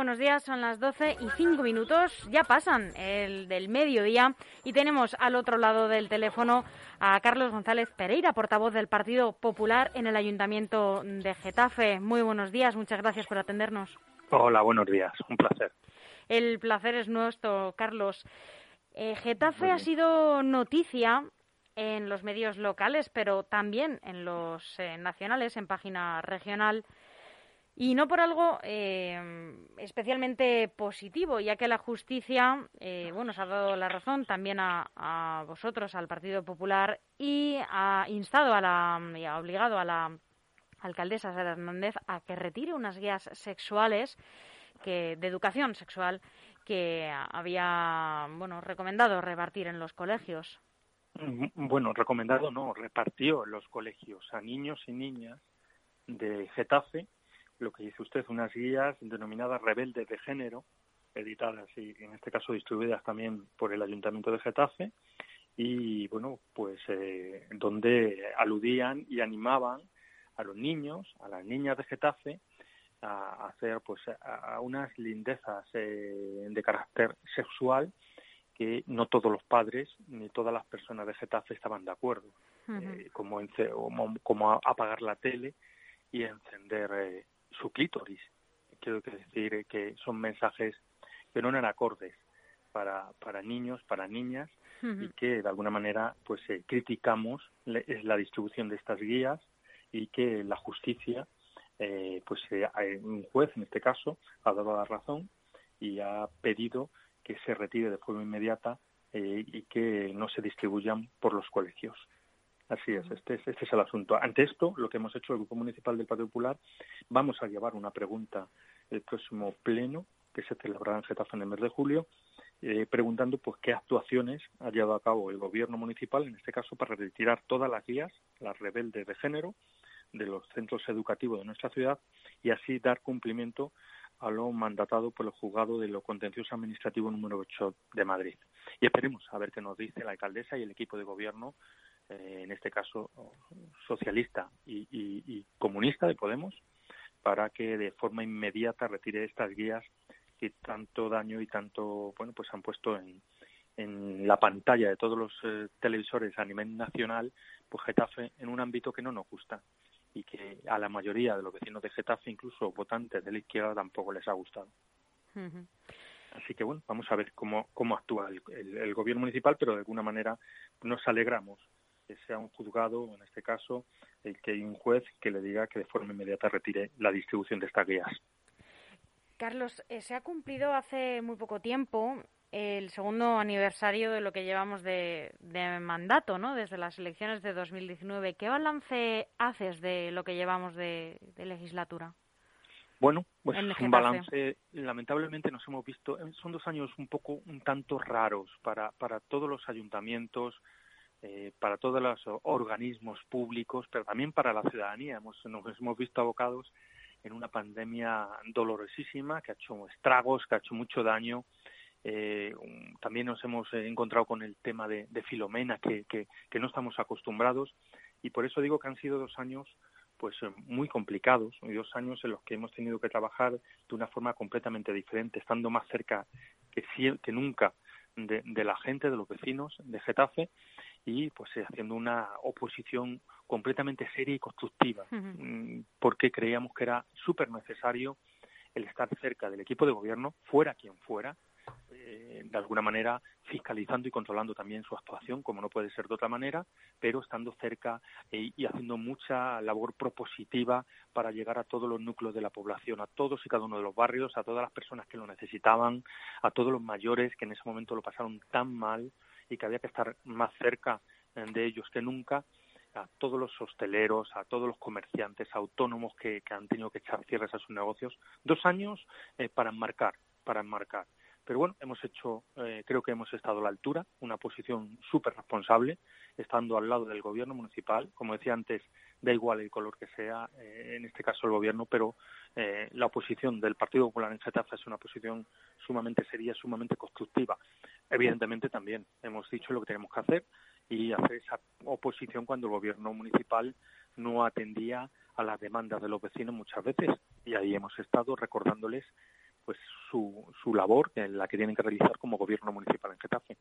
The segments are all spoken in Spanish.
buenos días. Son las 12 y 5 minutos. Ya pasan el del mediodía y tenemos al otro lado del teléfono a Carlos González Pereira, portavoz del Partido Popular en el Ayuntamiento de Getafe. Muy buenos días. Muchas gracias por atendernos. Hola, buenos días. Un placer. El placer es nuestro, Carlos. Eh, Getafe ha sido noticia en los medios locales, pero también en los eh, nacionales, en página regional y no por algo eh, especialmente positivo, ya que la justicia, eh, bueno, ha dado la razón también a, vosotros, al Partido Popular, y ha instado a la, y ha obligado a la alcaldesa Sara Hernández a que retire unas guías sexuales que, de educación sexual que había, bueno, recomendado repartir en los colegios. Mm, bueno, recomendado no, repartió en los colegios a niños y niñas de Getafe lo que dice usted, unas guías denominadas Rebeldes de Género, editadas y en este caso distribuidas también por el Ayuntamiento de Getafe, y bueno, pues eh, donde aludían y animaban a los niños, a las niñas de Getafe, a hacer pues a unas lindezas eh, de carácter sexual que no todos los padres ni todas las personas de Getafe estaban de acuerdo, eh, como, como, apagar la tele y encender su clítoris. Quiero decir que son mensajes que no eran acordes para, para niños, para niñas, y que de alguna manera pues eh, criticamos es la distribución de estas guías y que la justicia, eh, pues eh, un juez en este caso, ha dado la razón y ha pedido que se retire de forma inmediata y que no se distribuyan por los colegios. Así es, este, es, este es el asunto. Ante esto, lo que hemos hecho el Grupo Municipal del Partido Popular, vamos a llevar una pregunta el próximo pleno, que se celebrará en Getafe en el mes de julio, eh, preguntando pues qué actuaciones ha llevado a cabo el gobierno municipal, en este caso, para retirar todas las guías, las rebeldes de género, de los centros educativos de nuestra ciudad y así dar cumplimiento a lo mandatado por el juzgado de lo contencioso administrativo número 8 de Madrid. Y esperemos a ver qué nos dice la alcaldesa y el equipo de gobierno eh, en este caso socialista y, comunista de Podemos, para que de forma inmediata retire estas guías que tanto daño y tanto bueno pues han puesto en, en la pantalla de todos los eh, televisores a nivel nacional, pues Getafe en un ámbito que no nos gusta y que a la mayoría de los vecinos de Getafe, incluso votantes de la izquierda, tampoco les ha gustado. Así que bueno, vamos a ver cómo, cómo actúa el, gobierno municipal, pero de alguna manera nos alegramos que sea un juzgado, en este caso, el que hay un juez que le diga que de forma inmediata retire la distribución de estas guías. Carlos, eh, se ha cumplido hace muy poco tiempo el segundo aniversario de lo que llevamos de, mandato, ¿no? Desde las elecciones de 2019. ¿Qué balance haces de lo que llevamos de, legislatura? Bueno, pues un balance. Lamentablemente nos hemos visto. Son dos años un poco, un tanto raros para, para todos los ayuntamientos, eh, para todos los organismos públicos, pero también para la ciudadanía. Hemos, nos hemos visto abocados en una pandemia dolorosísima que ha hecho estragos, que ha hecho mucho daño. Eh, también nos hemos encontrado con el tema de, Filomena, que, que, no estamos acostumbrados, y por eso digo que han sido dos años pues muy complicados, dos años en los que hemos tenido que trabajar de una forma completamente diferente, estando más cerca que, que nunca de, la gente, de los vecinos de Getafe, y pues eh, haciendo una oposición completamente seria y constructiva, mm, porque creíamos que era súper necesario el estar cerca del equipo de gobierno, fuera quien fuera, eh, de alguna manera fiscalizando y controlando también su actuación, como no puede ser de otra manera, pero estando cerca eh, y haciendo mucha labor propositiva para llegar a todos los núcleos de la población, a todos y cada uno de los barrios, a todas las personas que lo necesitaban, a todos los mayores que en ese momento lo pasaron tan mal, y que había que estar más cerca eh, de ellos que nunca, a todos los hosteleros, a todos los comerciantes autónomos que, han tenido que echar cierres a sus negocios. Dos años eh, para enmarcar, para enmarcar. Pero bueno, hemos hecho, eh, creo que hemos estado a la altura, una posición súper responsable, estando al lado del gobierno municipal. Como decía antes, da igual el color que sea, en este caso el gobierno, pero la oposición del Partido Popular en Getafe es una posición sumamente seria, sumamente constructiva. Evidentemente también hemos dicho lo que tenemos que hacer y hacer esa oposición cuando el gobierno municipal no atendía a las demandas de los vecinos muchas veces y ahí hemos estado recordándoles pues su, su labor, en la que tienen que realizar como gobierno municipal en Getafe.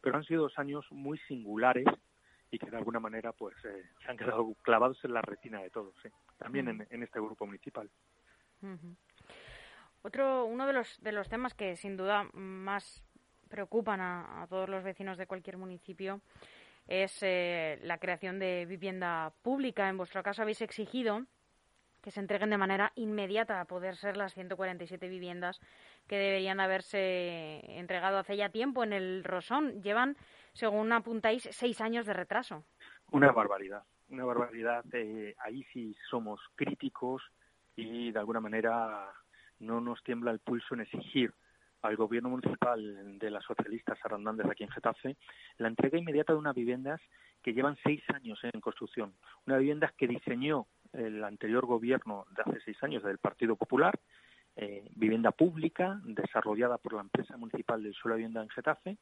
Pero han sido dos años muy singulares y que de alguna manera pues eh, se han quedado clavados en la retina de todos, también en, este grupo municipal. Otro, uno de los, de los temas que sin duda más preocupan a, todos los vecinos de cualquier municipio es eh, la creación de vivienda pública. En vuestro caso habéis exigido que se entreguen de manera inmediata a poder ser las 147 viviendas que deberían haberse entregado hace ya tiempo en el Rosón. Llevan, según apuntáis, seis años de retraso. Una barbaridad, una barbaridad. Eh, ahí sí somos críticos y de alguna manera no nos tiembla el pulso en exigir al gobierno municipal de las socialistas Arrandández aquí en Getafe la entrega inmediata de unas viviendas que llevan seis años en construcción. Unas viviendas que diseñó el anterior gobierno de hace seis años del Partido Popular, eh, vivienda pública desarrollada por la empresa municipal del suelo vivienda en Getafe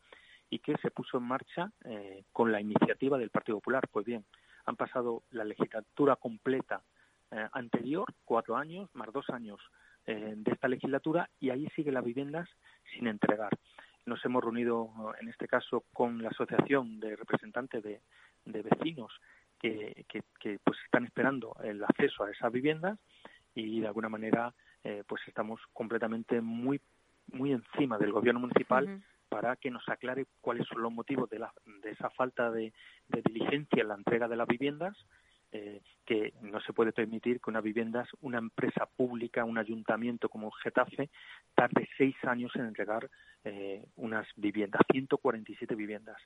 y que se puso en marcha eh, con la iniciativa del Partido Popular. Pues bien, han pasado la legislatura completa eh, anterior, cuatro años, más dos años de esta legislatura, y ahí siguen las viviendas sin entregar. Nos hemos reunido, en este caso, con la Asociación de Representantes de, de Vecinos que, que, pues están esperando el acceso a esas viviendas y de alguna manera eh, pues estamos completamente muy muy encima del gobierno municipal para que nos aclare cuáles son los motivos de, la, de esa falta de, de diligencia en la entrega de las viviendas eh, que no se puede permitir que una viviendas, una empresa pública, un ayuntamiento como Getafe, tarde seis años en entregar eh, unas viviendas, 147 viviendas.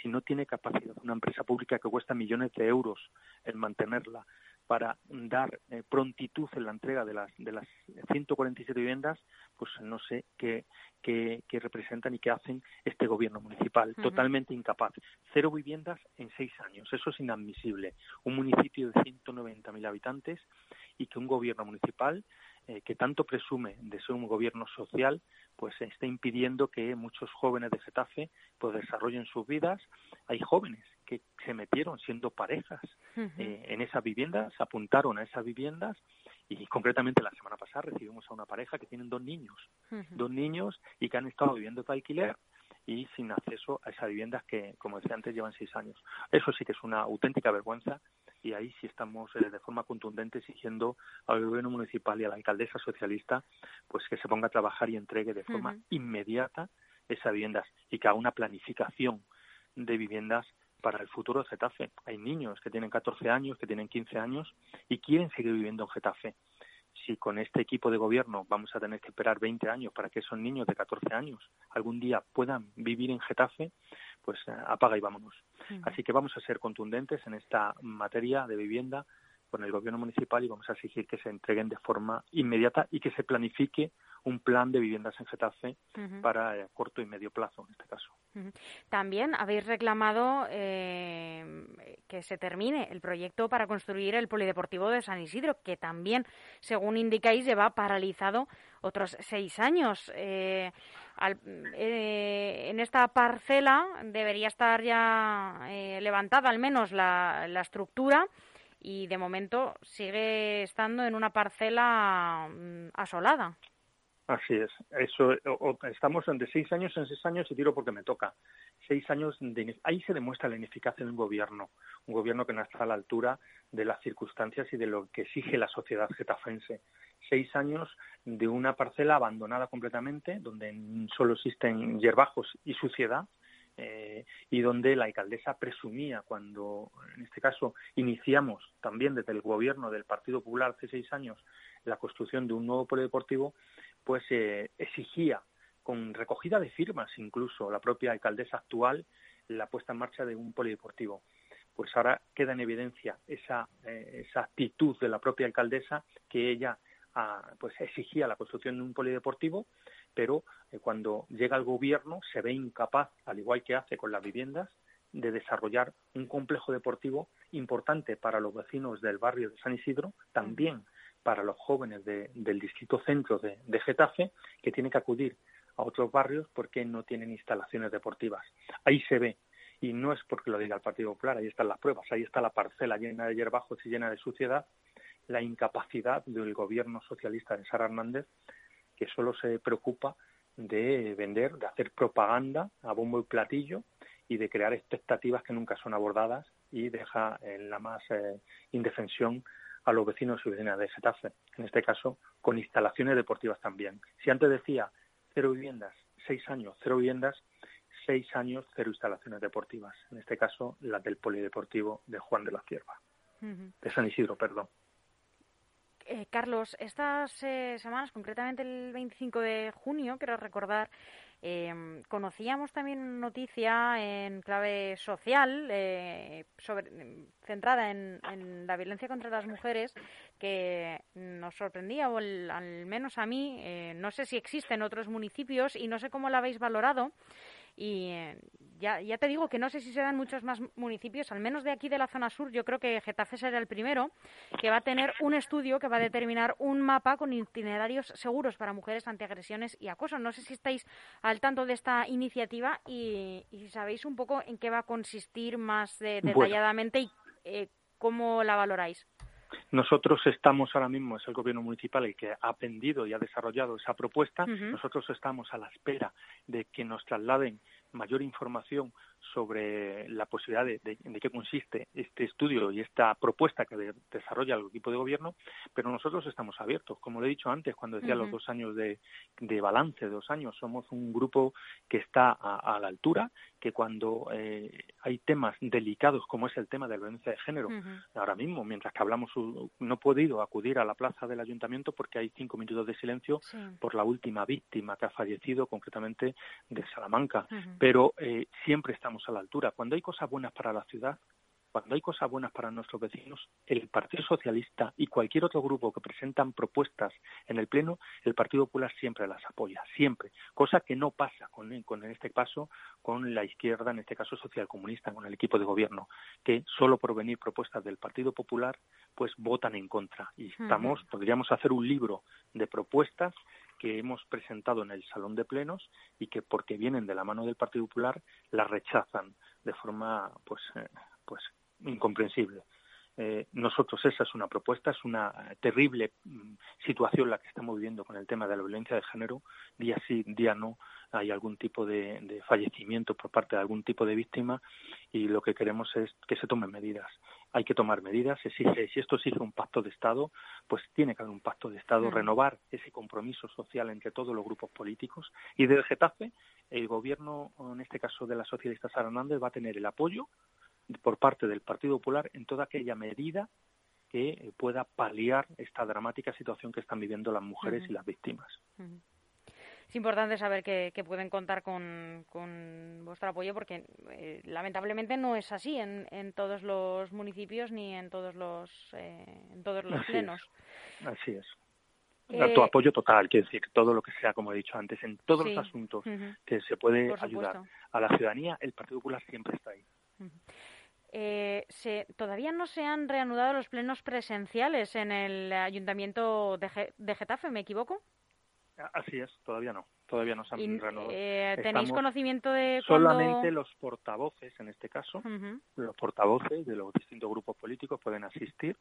Si no tiene capacidad una empresa pública que cuesta millones de euros en mantenerla para dar eh, prontitud en la entrega de las, de las 147 viviendas, pues no sé qué, qué, representan y qué hacen este gobierno municipal. Totalmente incapaz. Cero viviendas en seis años. Eso es inadmisible. Un municipio de 190.000 habitantes y que un gobierno municipal eh, que tanto presume de ser un gobierno social, pues está impidiendo que muchos jóvenes de Getafe pues desarrollen sus vidas. Hay jóvenes que se metieron siendo parejas eh, en esas viviendas, se apuntaron a esas viviendas y concretamente la semana pasada recibimos a una pareja que tienen dos niños, dos niños y que han estado viviendo de alquiler y sin acceso a esas viviendas que, como decía antes, llevan seis años. Eso sí que es una auténtica vergüenza y ahí sí estamos eh, de forma contundente exigiendo al gobierno municipal y a la alcaldesa socialista pues que se ponga a trabajar y entregue de forma inmediata esas viviendas y que haga una planificación de viviendas para el futuro de Getafe. Hay niños que tienen 14 años, que tienen 15 años y quieren seguir viviendo en Getafe. Si con este equipo de gobierno vamos a tener que esperar 20 años para que esos niños de 14 años algún día puedan vivir en Getafe, pues eh, apaga y vámonos. Así que vamos a ser contundentes en esta materia de vivienda con el gobierno municipal y vamos a exigir que se entreguen de forma inmediata y que se planifique un plan de viviendas en Getafe para eh, corto y medio plazo, en este caso. También habéis reclamado eh, que se termine el proyecto para construir el polideportivo de San Isidro, que también, según indicáis, lleva paralizado otros seis años. Eh, en esta parcela debería estar ya levantada al menos la, la estructura y de momento sigue estando en una parcela mm, asolada. Así es. Eso, estamos de seis años en seis años y tiro porque me toca. Seis años de, ahí se demuestra la ineficacia de un gobierno, un gobierno que no está a la altura de las circunstancias y de lo que exige la sociedad getafense. Seis años de una parcela abandonada completamente, donde solo existen hierbajos y suciedad, eh, y donde la alcaldesa presumía cuando, en este caso, iniciamos también desde el gobierno del Partido Popular hace seis años la construcción de un nuevo polideportivo, pues eh, exigía con recogida de firmas incluso la propia alcaldesa actual la puesta en marcha de un polideportivo. Pues ahora queda en evidencia esa, eh, esa actitud de la propia alcaldesa que ella ah, pues exigía la construcción de un polideportivo, pero eh, cuando llega al gobierno se ve incapaz, al igual que hace con las viviendas, de desarrollar un complejo deportivo importante para los vecinos del barrio de San Isidro, también para los jóvenes del distrito centro de, Getafe que tienen que acudir a otros barrios porque no tienen instalaciones deportivas. Ahí se ve, y no es porque lo diga el Partido Popular, ahí están las pruebas, ahí está la parcela llena de hierbajos y llena de suciedad, la incapacidad del gobierno socialista de Sara Hernández, que solo se preocupa de vender, de hacer propaganda a bombo y platillo y de crear expectativas que nunca son abordadas y deja en la más eh, indefensión a los vecinos y vecinas de Getafe, en este caso con instalaciones deportivas también. Si antes decía cero viviendas, seis años, cero viviendas, seis años, cero instalaciones deportivas, en este caso las del Polideportivo de Juan de la Cierva, de San Isidro, perdón. Eh, Carlos, estas eh, semanas, concretamente el 25 de junio, quiero recordar, eh, conocíamos también noticia en clave social eh, sobre, centrada en, la violencia contra las mujeres que nos sorprendía, o al menos a mí, no sé si existe en otros municipios y no sé cómo la habéis valorado. Y eh, ya, ya te digo que no sé si se dan muchos más municipios, al menos de aquí de la zona sur, yo creo que Getafe será el primero, que va a tener un estudio que va a determinar un mapa con itinerarios seguros para mujeres ante agresiones y acoso. No sé si estáis al tanto de esta iniciativa y, si sabéis un poco en qué va a consistir más detalladamente y eh, cómo la valoráis. Nosotros estamos ahora mismo, es el gobierno municipal el que ha aprendido y ha desarrollado esa propuesta. Nosotros estamos a la espera de que nos trasladen mayor información sobre la posibilidad de, de, qué consiste este estudio y esta propuesta que desarrolla el equipo de gobierno, pero nosotros estamos abiertos. Como le he dicho antes, cuando decía los dos años de, balance, dos años, somos un grupo que está a, la altura, que cuando eh, hay temas delicados como es el tema de la violencia de género, ahora mismo, mientras que hablamos, no he podido acudir a la plaza del ayuntamiento porque hay cinco minutos de silencio por la última víctima que ha fallecido, concretamente de Salamanca, pero eh, siempre estamos a la altura. Cuando hay cosas buenas para la ciudad, cuando hay cosas buenas para nuestros vecinos, el Partido Socialista y cualquier otro grupo que presentan propuestas en el Pleno, el Partido Popular siempre las apoya, siempre. Cosa que no pasa con, en este caso con la izquierda, en este caso socialcomunista, con el equipo de gobierno, que solo por venir propuestas del Partido Popular, pues votan en contra. Y estamos, podríamos hacer un libro de propuestas que hemos presentado en el Salón de Plenos y que porque vienen de la mano del Partido Popular las rechazan de forma pues eh, pues incomprensible. Eh, nosotros esa es una propuesta, es una terrible mm, situación la que estamos viviendo con el tema de la violencia de género. Día sí, día no, hay algún tipo de, fallecimiento por parte de algún tipo de víctima y lo que queremos es que se tomen medidas. Hay que tomar medidas, exige, si esto exige un pacto de Estado, pues tiene que haber un pacto de Estado, renovar ese compromiso social entre todos los grupos políticos y desde Getafe el gobierno, en este caso de la socialista Sara Hernández, va a tener el apoyo por parte del Partido Popular en toda aquella medida que pueda paliar esta dramática situación que están viviendo las mujeres y las víctimas. Es importante saber que, pueden contar con, vuestro apoyo porque eh, lamentablemente no es así en, en, todos los municipios ni en todos los eh, en todos los plenos. Así es. Eh, tu apoyo total, quiero decir, todo lo que sea, como he dicho antes, en todos los asuntos que se puede ayudar a la ciudadanía, el Partido Popular siempre está ahí. Se, todavía no se han reanudado los plenos presenciales en el ayuntamiento de, de Getafe, ¿me equivoco? Así es, todavía no, todavía no se han reanudado. Eh, ¿Tenéis conocimiento de Solamente los portavoces, en este caso, los portavoces de los distintos grupos políticos pueden asistir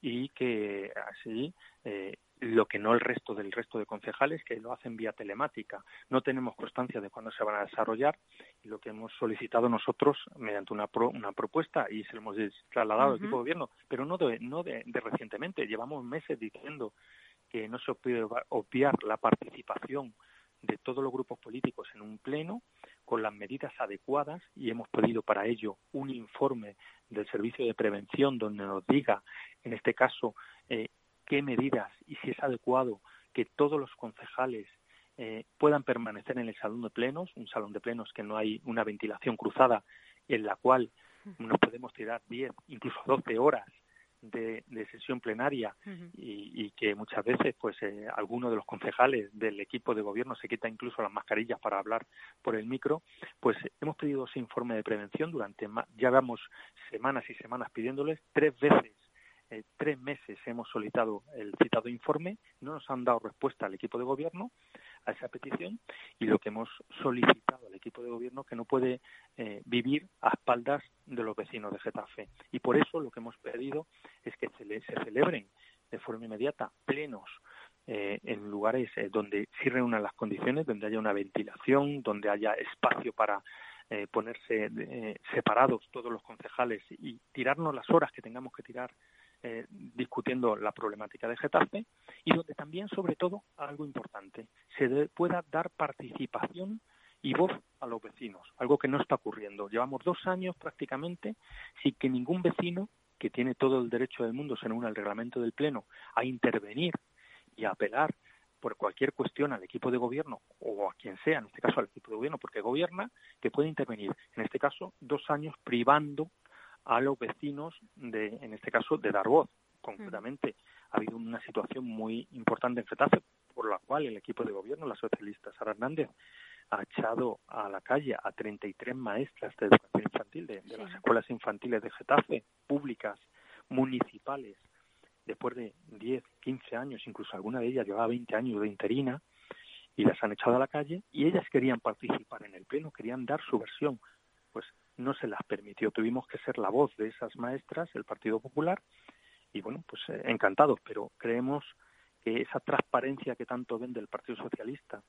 y que así eh, lo que no el resto del resto de concejales que lo hacen vía telemática. No tenemos constancia de cuándo se van a desarrollar y lo que hemos solicitado nosotros mediante una, una propuesta y se lo hemos trasladado al equipo de gobierno, pero no de, no de recientemente. Llevamos meses diciendo que no se puede obviar la participación de todos los grupos políticos en un pleno con las medidas adecuadas y hemos pedido para ello un informe del Servicio de Prevención donde nos diga, en este caso, eh, qué medidas y si es adecuado que todos los concejales eh, puedan permanecer en el salón de plenos, un salón de plenos que no hay una ventilación cruzada en la cual nos podemos tirar 10, incluso 12 horas de, sesión plenaria y, que muchas veces pues eh, alguno de los concejales del equipo de gobierno se quita incluso las mascarillas para hablar por el micro, pues hemos pedido ese informe de prevención durante ya vamos semanas y semanas pidiéndoles tres veces eh, tres meses hemos solicitado el citado informe, no nos han dado respuesta al equipo de gobierno a esa petición y lo que hemos solicitado al equipo de gobierno que no puede eh, vivir a espaldas de los vecinos de Getafe. Y por eso lo que hemos pedido es que se, se celebren de forma inmediata plenos en lugares donde sí reúnan las condiciones, donde haya una ventilación, donde haya espacio para ponerse separados todos los concejales y tirarnos las horas que tengamos que tirar eh, discutiendo la problemática de Getafe y donde también, sobre todo, algo importante, se pueda dar participación y voz a los vecinos, algo que no está ocurriendo. Llevamos dos años prácticamente sin que ningún vecino, que tiene todo el derecho del mundo, según el reglamento del Pleno, a intervenir y a apelar por cualquier cuestión al equipo de gobierno o a quien sea, en este caso al equipo de gobierno, porque gobierna, que puede intervenir, en este caso, dos años privando a los vecinos de, en este caso, de dar voz. Concretamente, ha habido una situación muy importante en Getafe, por la cual el equipo de gobierno, la socialista Sara Hernández, ha echado a la calle a 33 maestras de educación infantil de, las escuelas infantiles de Getafe, públicas, municipales, después de 10, 15 años, incluso alguna de ellas llevaba 20 años de interina, y las han echado a la calle, y ellas querían participar en el pleno, querían dar su versión. Pues no se las permitió. Tuvimos que ser la voz de esas maestras, el Partido Popular, y bueno, pues eh, encantados, pero creemos que esa transparencia que tanto vende el Partido Socialista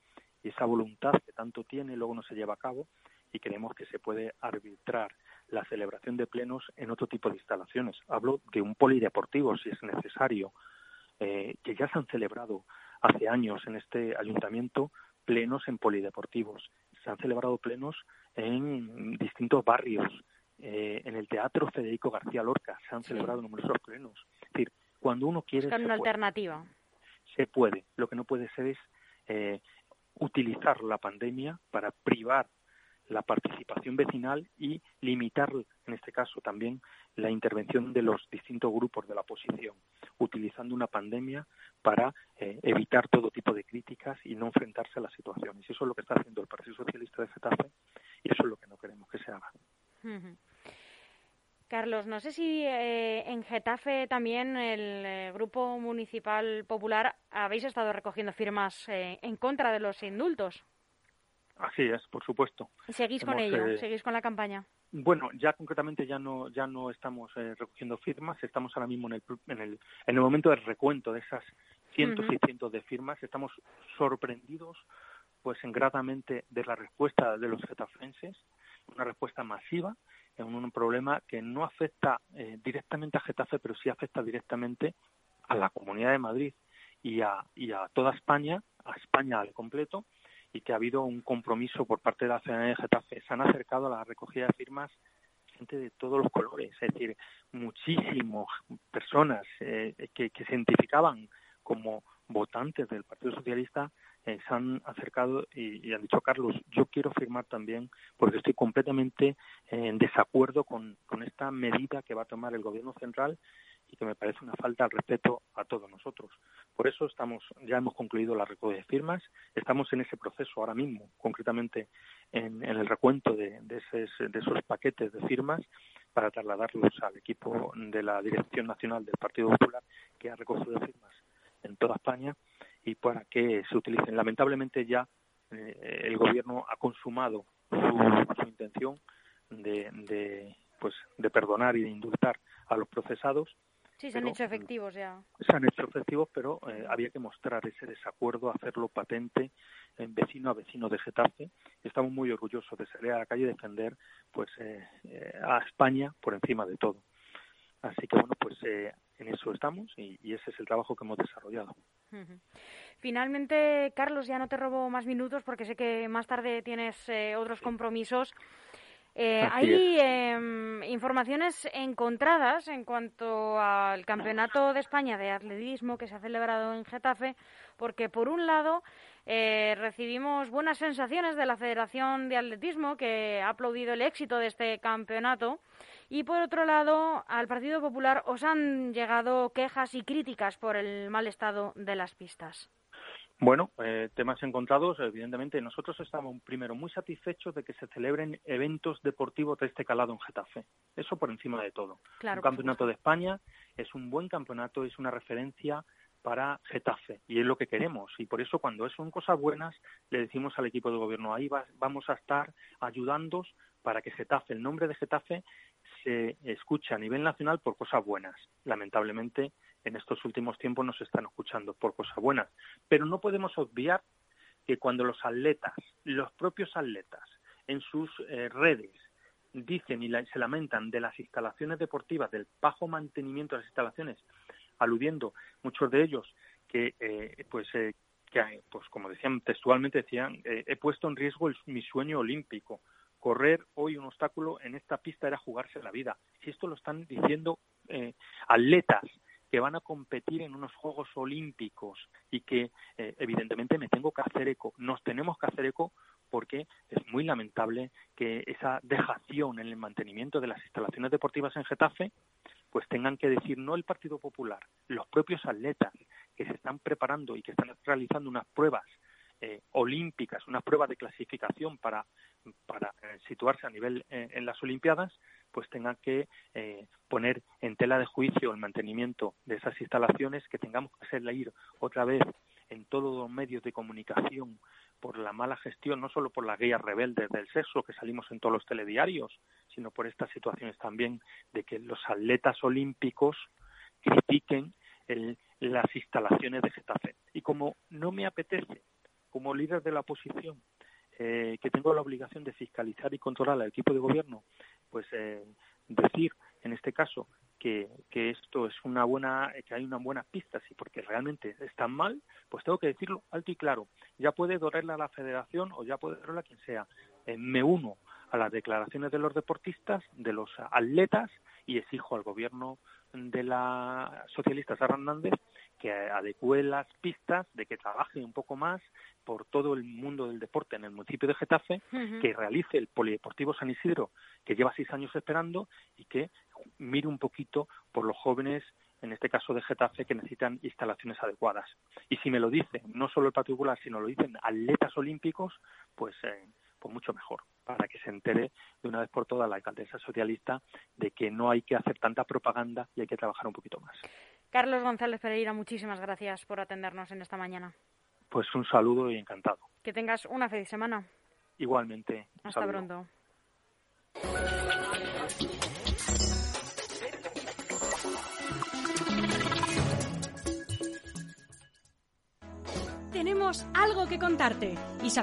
y esa voluntad que tanto tiene luego no se lleva a cabo y creemos que se puede arbitrar la celebración de plenos en otro tipo de instalaciones. Hablo de un polideportivo, si es necesario, eh, que ya se han celebrado hace años en este ayuntamiento plenos en polideportivos. Se han celebrado plenos en distintos barrios. Eh, en el Teatro Federico García Lorca se han celebrado numerosos plenos. Es decir, cuando uno quiere... Buscar una alternativa. Se puede. Lo que no puede ser es eh, utilizar la pandemia para privar la participación vecinal y limitar, en este caso también, la intervención de los distintos grupos de la oposición, utilizando una pandemia para eh, evitar todo tipo de críticas y no enfrentarse a las situaciones. Eso es lo que está haciendo el Partido Socialista de Getafe y eso es lo que no queremos que se haga. Carlos, no sé si eh, en Getafe también el eh, Grupo Municipal Popular habéis estado recogiendo firmas en contra de los indultos. Así es, por supuesto. ¿Seguís con ello? ¿Seguís con la campaña? Bueno, ya concretamente ya no ya no estamos recogiendo firmas, estamos ahora mismo en el, en el en el momento del recuento de esas cientos y cientos de firmas. Estamos sorprendidos, pues, gratamente de la respuesta de los getafenses, una respuesta masiva en un problema que no afecta eh, directamente a Getafe, pero sí afecta directamente a la Comunidad de Madrid y a, y a toda España, a España al completo, y que ha habido un compromiso por parte de la ciudadanía de Getafe. Se han acercado a la recogida de firmas gente de todos los colores, es decir, muchísimas personas eh, que, se identificaban como votantes del Partido Socialista eh, se han acercado y, han dicho, Carlos, yo quiero firmar también porque estoy completamente en desacuerdo con esta medida que va a tomar el Gobierno central y que me parece una falta al respeto a todos nosotros. Por eso estamos, ya hemos concluido la recogida de firmas, estamos en ese proceso ahora mismo, concretamente en, el recuento de, de, esos, de esos paquetes de firmas para trasladarlos al equipo de la Dirección Nacional del Partido Popular que ha recogido firmas en toda España y para que se utilicen. Lamentablemente ya eh, el gobierno ha consumado su, intención de, de, pues, de perdonar y de indultar a los procesados. Sí, se han hecho efectivos ya. Se han hecho efectivos, pero eh, había que mostrar ese desacuerdo, hacerlo patente en vecino a vecino de Getafe. Estamos muy orgullosos de salir a la calle y defender pues, eh, a España por encima de todo. Así que bueno, pues eh, en eso estamos y, ese es el trabajo que hemos desarrollado. Finalmente, Carlos, ya no te robo más minutos porque sé que más tarde tienes eh, otros compromisos. Eh, hay em, informaciones encontradas en cuanto al Campeonato de España de Atletismo que se ha celebrado en Getafe, porque por un lado recibimos buenas sensaciones de la Federación de Atletismo que ha aplaudido el éxito de este campeonato y por otro lado, al Partido Popular os han llegado quejas y críticas por el mal estado de las pistas. Bueno, eh, temas encontrados, evidentemente. Nosotros estamos primero muy satisfechos de que se celebren eventos deportivos de este calado en Getafe. Eso por encima de todo. Claro, un campeonato de España es un buen campeonato, es una referencia para Getafe y es lo que queremos y por eso cuando son cosas buenas le decimos al equipo de gobierno ahí vamos a estar ayudándos para que Getafe, el nombre de Getafe se escucha a nivel nacional por cosas buenas. Lamentablemente, en estos últimos tiempos nos están escuchando por cosas buenas. Pero no podemos obviar que cuando los atletas, los propios atletas, en sus eh, redes dicen y se lamentan de las instalaciones deportivas, del bajo mantenimiento de las instalaciones, aludiendo muchos de ellos que, eh, pues, eh, que, pues, como decían textualmente, decían, he puesto en riesgo mi sueño olímpico. Correr hoy un obstáculo en esta pista era jugarse la vida. Si esto lo están diciendo atletas que van a competir en unos Juegos Olímpicos y que evidentemente me tengo que hacer eco, nos tenemos que hacer eco porque es muy lamentable que esa dejación en el mantenimiento de las instalaciones deportivas en Getafe pues tengan que decir no el Partido Popular, los propios atletas que se están preparando y que están realizando unas pruebas eh, olímpicas, unas pruebas de clasificación para, para eh, situarse a nivel eh, en las Olimpiadas, pues tengan que poner en tela de juicio el mantenimiento de esas instalaciones, que tengamos que hacerla ir otra vez en todos los medios de comunicación por la mala gestión, no solo por las guías rebeldes del sexo que salimos en todos los telediarios, sino por estas situaciones también de que los atletas olímpicos critiquen las instalaciones de Getafe. Y como no me apetece, como líder de la oposición, eh, que tengo la obligación de fiscalizar y controlar al equipo de gobierno, pues eh, decir en este caso que, que, esto es una buena, que hay una buena pista, sí, porque realmente están mal, pues tengo que decirlo alto y claro. Ya puede dolerle a la federación o ya puede dolerle a quien sea. Eh, me uno a las declaraciones de los deportistas, de los atletas y exijo al gobierno de la socialista Sara Hernández que adecue las pistas, de que trabaje un poco más por todo el mundo del deporte en el municipio de Getafe, que realice el Polideportivo San Isidro, que lleva seis años esperando, y que mire un poquito por los jóvenes, en este caso de Getafe, que necesitan instalaciones adecuadas. Y si me lo dicen, no solo el particular, sino lo dicen atletas olímpicos, pues, eh, pues mucho mejor, para que se entere de una vez por todas la alcaldesa socialista de que no hay que hacer tanta propaganda y hay que trabajar un poquito más. Carlos González Pereira, muchísimas gracias por atendernos en esta mañana. Pues un saludo y encantado. Que tengas una feliz semana. Igualmente. Hasta pronto. Tenemos algo que contarte y